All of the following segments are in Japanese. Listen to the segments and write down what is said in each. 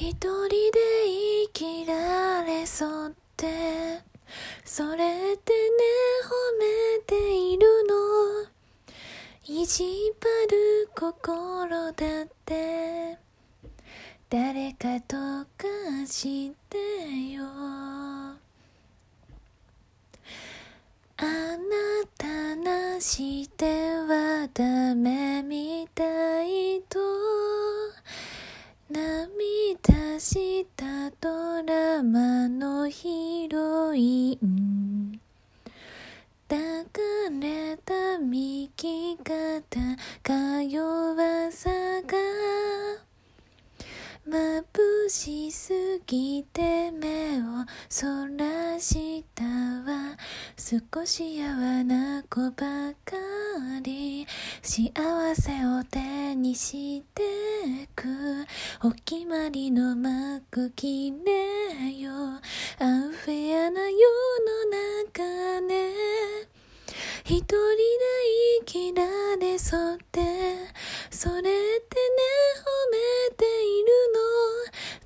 一人で生きられそうって。それってね褒めているの。意地張る心だって。誰かとかしてよ。あなたなしてはダメみたいと。涙したドラマのヒロイン。抱かれた右肩か弱さが。眩しすぎて目をそらしたわ。少しやわな子ばか幸せを手にしてくお決まりの幕切れよアンフェアな世の中ね。一人で生きられそうって。それってね褒めているの。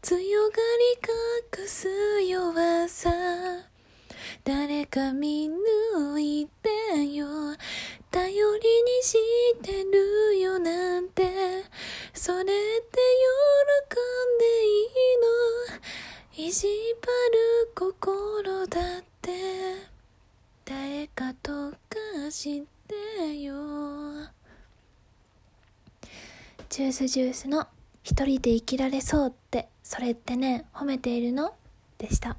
強がり隠す弱さ。誰か見抜縛る心だって。誰かとかしてよ。ジュースジュースの一人で生きられそうってそれってね褒めているの？でした。